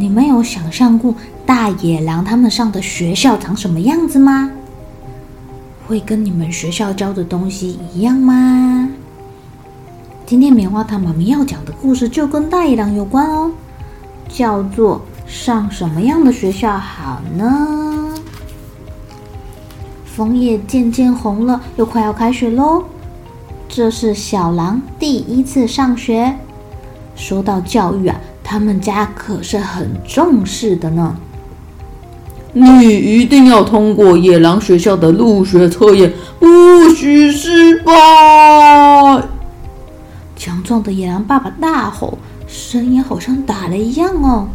你们有想象过大野狼他们上的学校长什么样子吗？会跟你们学校教的东西一样吗？今天棉花糖妈咪要讲的故事就跟大野狼有关哦，叫做上什么样的学校好呢？枫叶渐渐红了，又快要开学喽。这是小狼第一次上学。说到教育啊。他们家可是很重视的呢。你一定要通过野狼学校的入学测验，不许失败！强壮的野狼爸爸大吼，声音好像打了一样哦。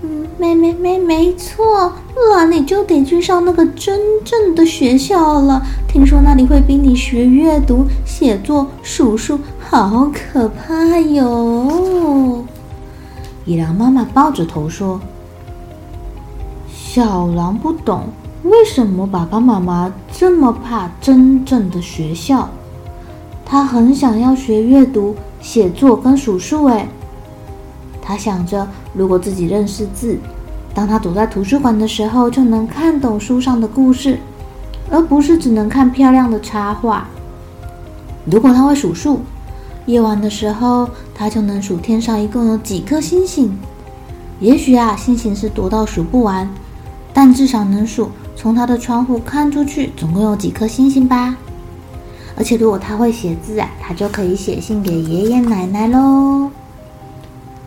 嗯，没没没没错，那你就得去上那个真正的学校了。听说那里会逼你学阅读、写作、数数，好可怕哟！野狼妈妈抱着头说：“小狼不懂为什么爸爸妈妈这么怕真正的学校。他很想要学阅读、写作跟数数。哎，他想着，如果自己认识字，当他躲在图书馆的时候，就能看懂书上的故事，而不是只能看漂亮的插画。如果他会数数。”夜晚的时候，他就能数天上一共有几颗星星。也许啊，星星是多到数不完，但至少能数从他的窗户看出去总共有几颗星星吧。而且如果他会写字啊，他就可以写信给爷爷奶奶喽。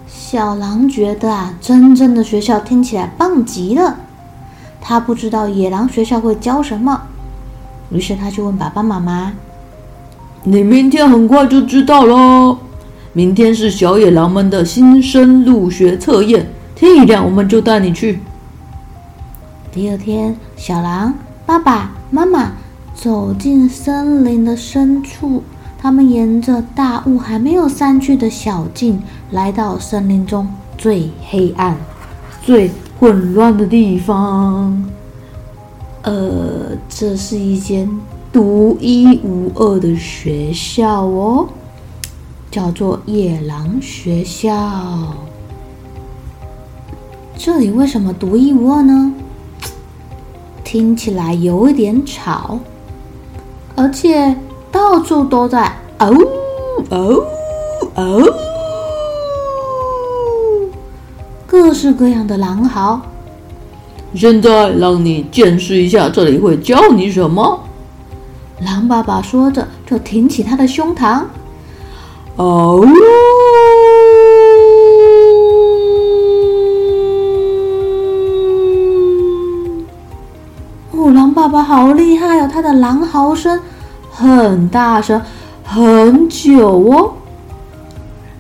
小狼觉得啊，真正的学校听起来棒极了。他不知道野狼学校会教什么，于是他就问爸爸妈妈。你明天很快就知道喽。明天是小野狼们的新生入学测验，天一亮我们就带你去。第二天，小狼爸爸妈妈走进森林的深处，他们沿着大雾还没有散去的小径，来到森林中最黑暗、最混乱的地方。呃，这是一间。独一无二的学校哦，叫做野狼学校。这里为什么独一无二呢？听起来有一点吵，而且到处都在嗷嗷嗷，各式各样的狼嚎。现在让你见识一下，这里会教你什么。狼爸爸说着，就挺起他的胸膛。哦，哦，狼爸爸好厉害哦！他的狼嚎声很大声，很久哦。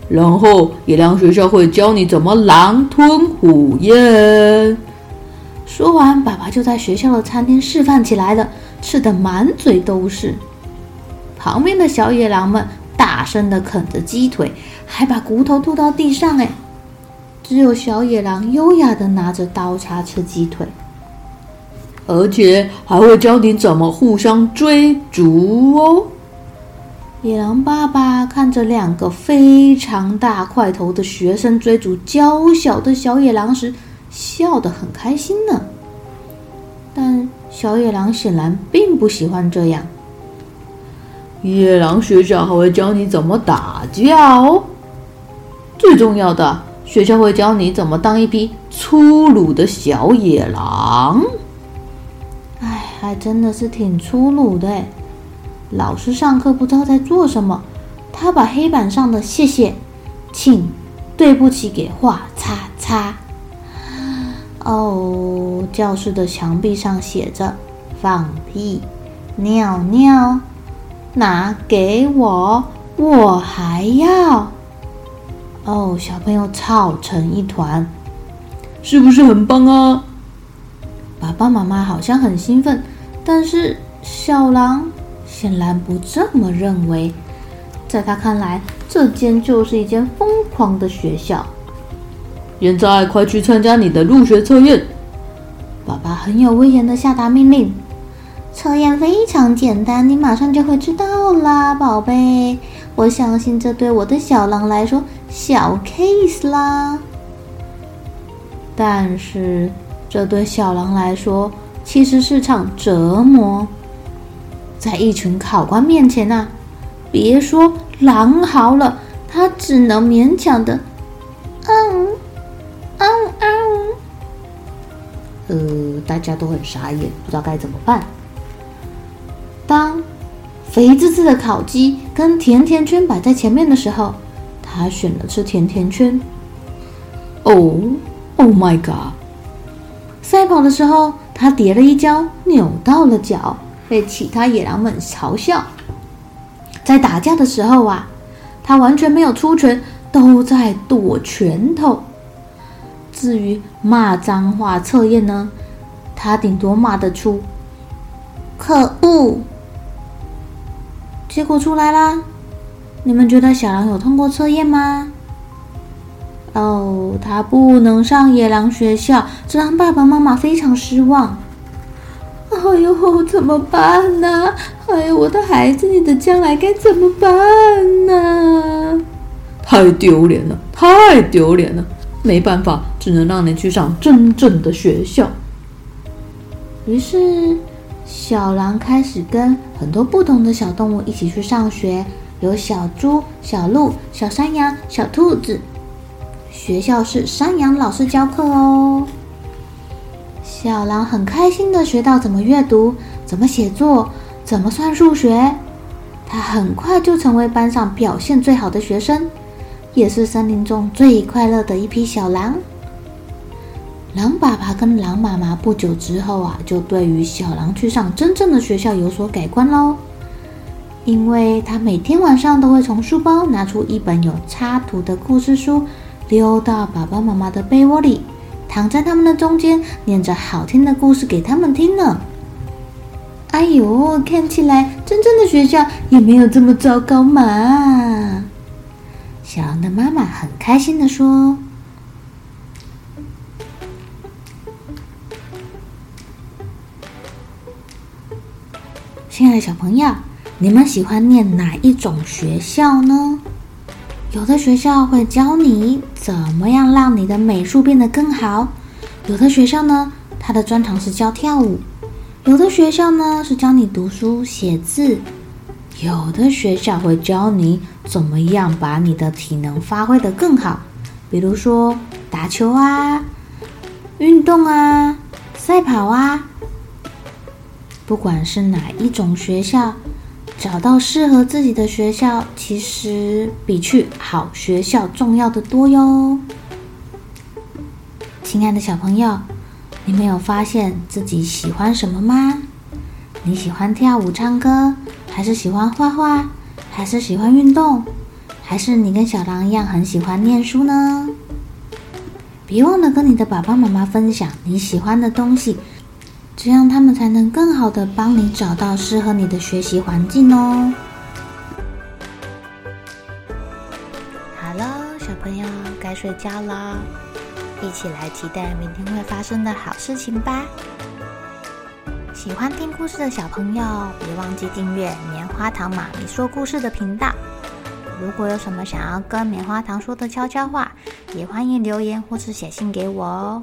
然后野狼学校会教你怎么狼吞虎咽。说完，爸爸就在学校的餐厅示范起来了。吃得满嘴都是，旁边的小野狼们大声地啃着鸡腿，还把骨头吐到地上。哎，只有小野狼优雅地拿着刀叉吃鸡腿，而且还会教你怎么互相追逐哦。野狼爸爸看着两个非常大块头的学生追逐娇小的小野狼时，笑得很开心呢。但小野狼显然并不喜欢这样。野狼学校还会教你怎么打架哦。最重要的，学校会教你怎么当一匹粗鲁的小野狼。哎还真的是挺粗鲁的。老师上课不知道在做什么，他把黑板上的“谢谢”“请”“对不起”给画叉叉。哦，教室的墙壁上写着“放屁”“尿尿”，拿给我，我还要。哦，小朋友吵成一团，是不是很棒啊？爸爸妈妈好像很兴奋，但是小狼显然不这么认为。在他看来，这间就是一间疯狂的学校。现在快去参加你的入学测验！爸爸很有威严的下达命令。测验非常简单，你马上就会知道啦，宝贝。我相信这对我的小狼来说，小 case 啦。但是这对小狼来说，其实是场折磨。在一群考官面前啊，别说狼嚎了，他只能勉强的，嗯呃，大家都很傻眼，不知道该怎么办。当肥滋滋的烤鸡跟甜甜圈摆在前面的时候，他选了吃甜甜圈。哦，Oh my God！赛跑的时候，他跌了一跤，扭到了脚，被其他野狼们嘲笑。在打架的时候啊，他完全没有出拳，都在躲拳头。至于骂脏话测验呢，他顶多骂得出“可恶”。结果出来啦！你们觉得小狼有通过测验吗？哦，他不能上野狼学校，这让爸爸妈妈非常失望。哎呦，怎么办呢？哎呦，我的孩子，你的将来该怎么办呢？太丢脸了，太丢脸了！没办法，只能让你去上真正的学校。于是。小狼开始跟很多不同的小动物一起去上学，有小猪、小鹿、小山羊、小兔子。学校是山羊老师教课哦。小狼很开心地学到怎么阅读、怎么写作、怎么算数学。他很快就成为班上表现最好的学生，也是森林中最快乐的一匹小狼。狼爸爸跟狼妈妈不久之后啊，就对于小狼去上真正的学校有所改观喽。因为他每天晚上都会从书包拿出一本有插图的故事书，溜到爸爸妈妈的被窝里，躺在他们的中间，念着好听的故事给他们听呢。哎呦，看起来真正的学校也没有这么糟糕嘛！小狼的妈妈很开心地说。亲爱的小朋友，你们喜欢念哪一种学校呢？有的学校会教你怎么样让你的美术变得更好；有的学校呢，它的专长是教跳舞；有的学校呢，是教你读书写字；有的学校会教你怎么样把你的体能发挥得更好，比如说打球啊、运动啊、赛跑啊。不管是哪一种学校，找到适合自己的学校，其实比去好学校重要的多哟。亲爱的小朋友，你没有发现自己喜欢什么吗？你喜欢跳舞、唱歌，还是喜欢画画，还是喜欢运动，还是你跟小狼一样很喜欢念书呢？别忘了跟你的爸爸妈妈分享你喜欢的东西。这样他们才能更好的帮你找到适合你的学习环境哦。好了，小朋友该睡觉了，一起来期待明天会发生的好事情吧。喜欢听故事的小朋友，别忘记订阅棉花糖妈咪说故事的频道。如果有什么想要跟棉花糖说的悄悄话，也欢迎留言或是写信给我哦。